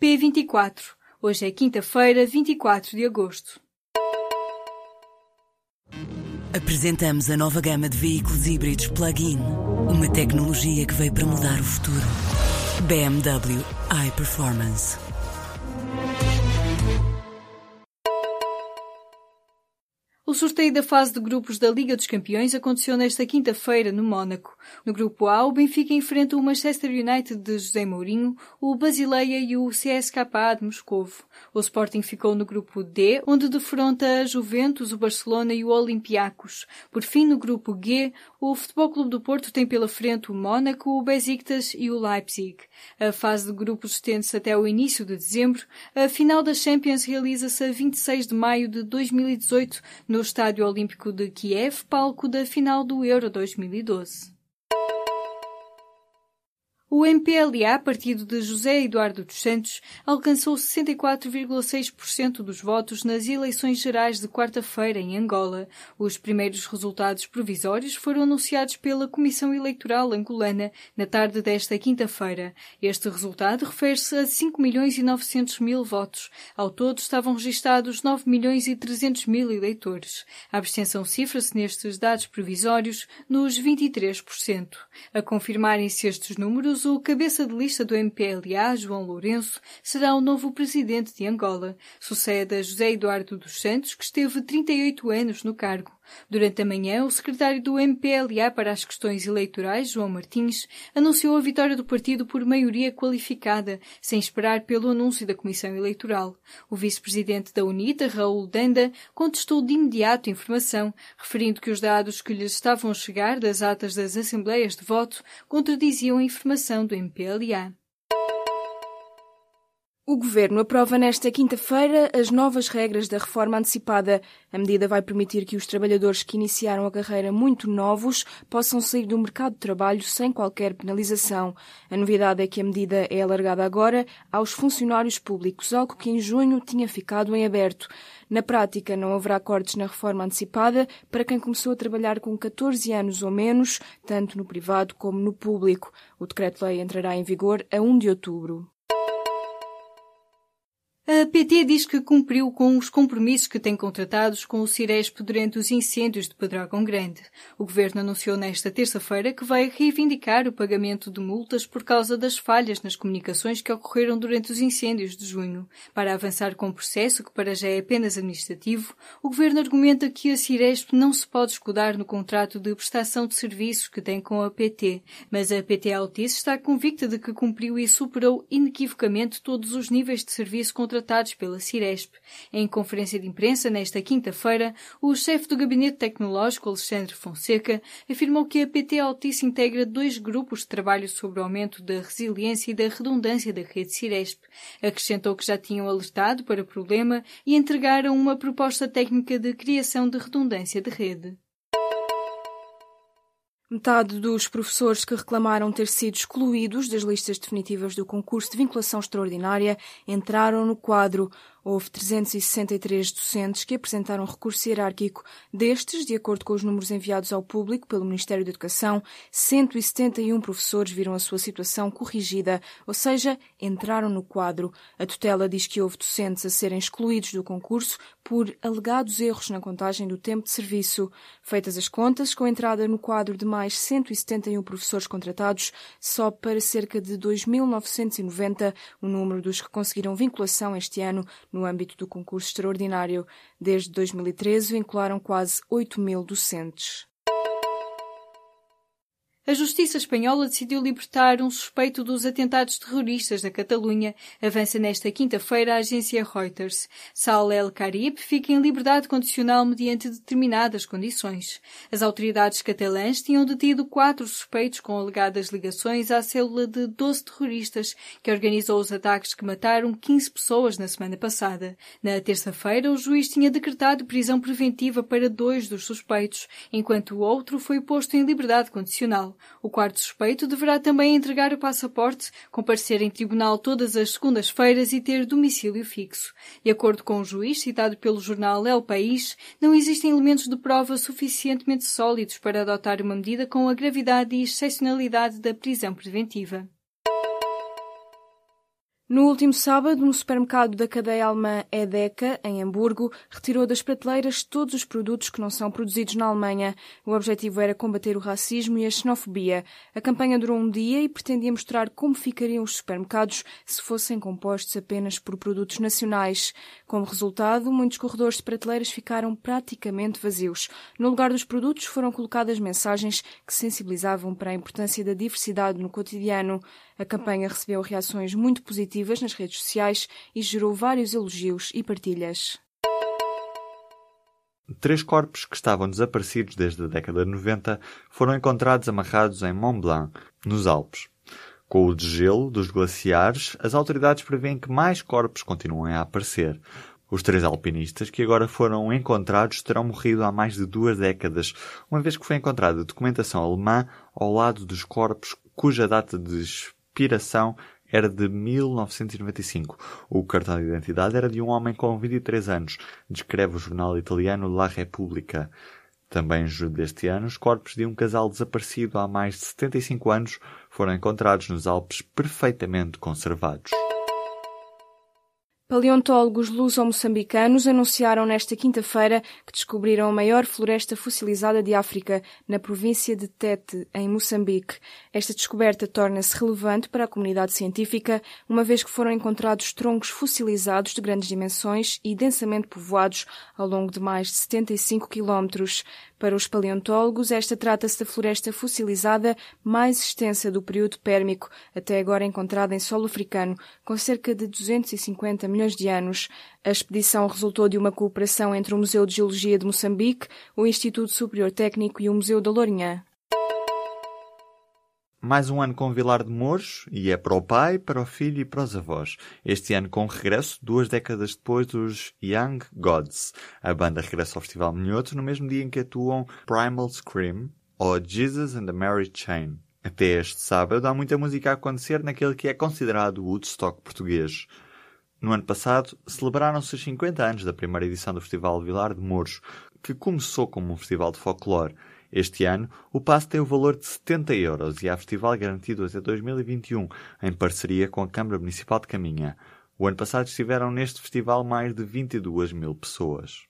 P24. Hoje é quinta-feira, 24 de agosto. Apresentamos a nova gama de veículos híbridos plug-in. Uma tecnologia que veio para mudar o futuro. BMW iPerformance. O sorteio da fase de grupos da Liga dos Campeões aconteceu nesta quinta-feira no Mónaco. No grupo A, o Benfica enfrenta o Manchester United de José Mourinho, o Basileia e o CSKA de Moscovo. O Sporting ficou no grupo D, onde defronta a Juventus, o Barcelona e o Olympiacos. Por fim, no grupo G, o Futebol Clube do Porto tem pela frente o Mónaco, o Besiktas e o Leipzig. A fase de grupos estende-se até o início de dezembro. A final da Champions realiza-se a 26 de maio de 2018 no no Estádio Olímpico de Kiev, palco da final do Euro 2012. O MPLA, partido de José Eduardo dos Santos, alcançou 64,6% dos votos nas eleições gerais de quarta-feira em Angola. Os primeiros resultados provisórios foram anunciados pela Comissão Eleitoral angolana na tarde desta quinta-feira. Este resultado refere-se a 5 milhões e 900 mil votos. Ao todo estavam registados 9 milhões e 300 mil eleitores. A abstenção cifra-se nestes dados provisórios nos 23%. A confirmarem-se estes números, o cabeça de lista do MPLA, João Lourenço, será o novo presidente de Angola. Sucede a José Eduardo dos Santos, que esteve 38 anos no cargo. Durante a manhã, o secretário do MPLA para as questões eleitorais, João Martins, anunciou a vitória do partido por maioria qualificada, sem esperar pelo anúncio da Comissão Eleitoral. O vice-presidente da UNITA, Raul Danda, contestou de imediato a informação, referindo que os dados que lhes estavam a chegar das atas das assembleias de voto contradiziam a informação do MPLA. O Governo aprova nesta quinta-feira as novas regras da reforma antecipada. A medida vai permitir que os trabalhadores que iniciaram a carreira muito novos possam sair do mercado de trabalho sem qualquer penalização. A novidade é que a medida é alargada agora aos funcionários públicos, algo que em junho tinha ficado em aberto. Na prática, não haverá cortes na reforma antecipada para quem começou a trabalhar com 14 anos ou menos, tanto no privado como no público. O decreto-lei entrará em vigor a 1 de outubro. A PT diz que cumpriu com os compromissos que tem contratados com o Ciresp durante os incêndios de Pedrógão Grande. O governo anunciou nesta terça-feira que vai reivindicar o pagamento de multas por causa das falhas nas comunicações que ocorreram durante os incêndios de junho. Para avançar com o processo, que para já é apenas administrativo, o governo argumenta que a Ciresp não se pode escudar no contrato de prestação de serviços que tem com a PT, mas a PT Altice está convicta de que cumpriu e superou inequivocamente todos os níveis de serviço contratados contratados pela Ciresp. Em conferência de imprensa nesta quinta-feira, o chefe do Gabinete Tecnológico, Alexandre Fonseca, afirmou que a PT Altice integra dois grupos de trabalho sobre o aumento da resiliência e da redundância da rede Ciresp. Acrescentou que já tinham alertado para o problema e entregaram uma proposta técnica de criação de redundância de rede. Metade dos professores que reclamaram ter sido excluídos das listas definitivas do concurso de vinculação extraordinária entraram no quadro. Houve 363 docentes que apresentaram recurso hierárquico. Destes, de acordo com os números enviados ao público pelo Ministério da Educação, 171 professores viram a sua situação corrigida, ou seja, entraram no quadro. A tutela diz que houve docentes a serem excluídos do concurso por alegados erros na contagem do tempo de serviço. Feitas as contas, com a entrada no quadro de mais 171 professores contratados, só para cerca de 2.990 o número dos que conseguiram vinculação este ano no âmbito do concurso extraordinário. Desde 2013, vincularam quase 8 mil docentes. A justiça espanhola decidiu libertar um suspeito dos atentados terroristas da Catalunha. Avança nesta quinta-feira a agência Reuters. Saul El Karib fica em liberdade condicional mediante determinadas condições. As autoridades catalãs tinham detido quatro suspeitos com alegadas ligações à célula de 12 terroristas que organizou os ataques que mataram 15 pessoas na semana passada. Na terça-feira, o juiz tinha decretado prisão preventiva para dois dos suspeitos, enquanto o outro foi posto em liberdade condicional. O quarto suspeito deverá também entregar o passaporte, comparecer em tribunal todas as segundas-feiras e ter domicílio fixo. De acordo com o juiz citado pelo jornal El País, não existem elementos de prova suficientemente sólidos para adotar uma medida com a gravidade e excepcionalidade da prisão preventiva. No último sábado, um supermercado da cadeia alemã Edeka, em Hamburgo, retirou das prateleiras todos os produtos que não são produzidos na Alemanha. O objetivo era combater o racismo e a xenofobia. A campanha durou um dia e pretendia mostrar como ficariam os supermercados se fossem compostos apenas por produtos nacionais. Como resultado, muitos corredores de prateleiras ficaram praticamente vazios. No lugar dos produtos foram colocadas mensagens que sensibilizavam para a importância da diversidade no cotidiano. A campanha recebeu reações muito positivas nas redes sociais e gerou vários elogios e partilhas. Três corpos que estavam desaparecidos desde a década de 90 foram encontrados amarrados em Mont Blanc, nos Alpes. Com o degelo dos glaciares, as autoridades prevêem que mais corpos continuem a aparecer. Os três alpinistas que agora foram encontrados terão morrido há mais de duas décadas, uma vez que foi encontrada documentação alemã ao lado dos corpos cuja data de expiração era de 1995. O cartão de identidade era de um homem com 23 anos, descreve o jornal italiano La Repubblica. Também em julho deste ano, os corpos de um casal desaparecido há mais de 75 anos foram encontrados nos Alpes perfeitamente conservados. Paleontólogos luso-moçambicanos anunciaram nesta quinta-feira que descobriram a maior floresta fossilizada de África, na província de Tete, em Moçambique. Esta descoberta torna-se relevante para a comunidade científica, uma vez que foram encontrados troncos fossilizados de grandes dimensões e densamente povoados ao longo de mais de 75 quilómetros. Para os paleontólogos, esta trata-se da floresta fossilizada mais extensa do período pérmico, até agora encontrada em solo africano, com cerca de 250 milhões de anos. A expedição resultou de uma cooperação entre o Museu de Geologia de Moçambique, o Instituto Superior Técnico e o Museu da Lourinhã. Mais um ano com Vilar de Mouros, e é para o pai, para o filho e para os avós. Este ano com regresso, duas décadas depois dos Young Gods. A banda regressa ao Festival Minhoto no mesmo dia em que atuam Primal Scream ou Jesus and the Mary Chain. Até este sábado há muita música a acontecer naquele que é considerado o Woodstock português. No ano passado, celebraram-se os 50 anos da primeira edição do Festival Vilar de Mouros, que começou como um festival de folclore este ano, o passe tem o valor de 70 euros e há festival garantido até 2021, em parceria com a Câmara Municipal de Caminha. O ano passado estiveram neste festival mais de 22 mil pessoas.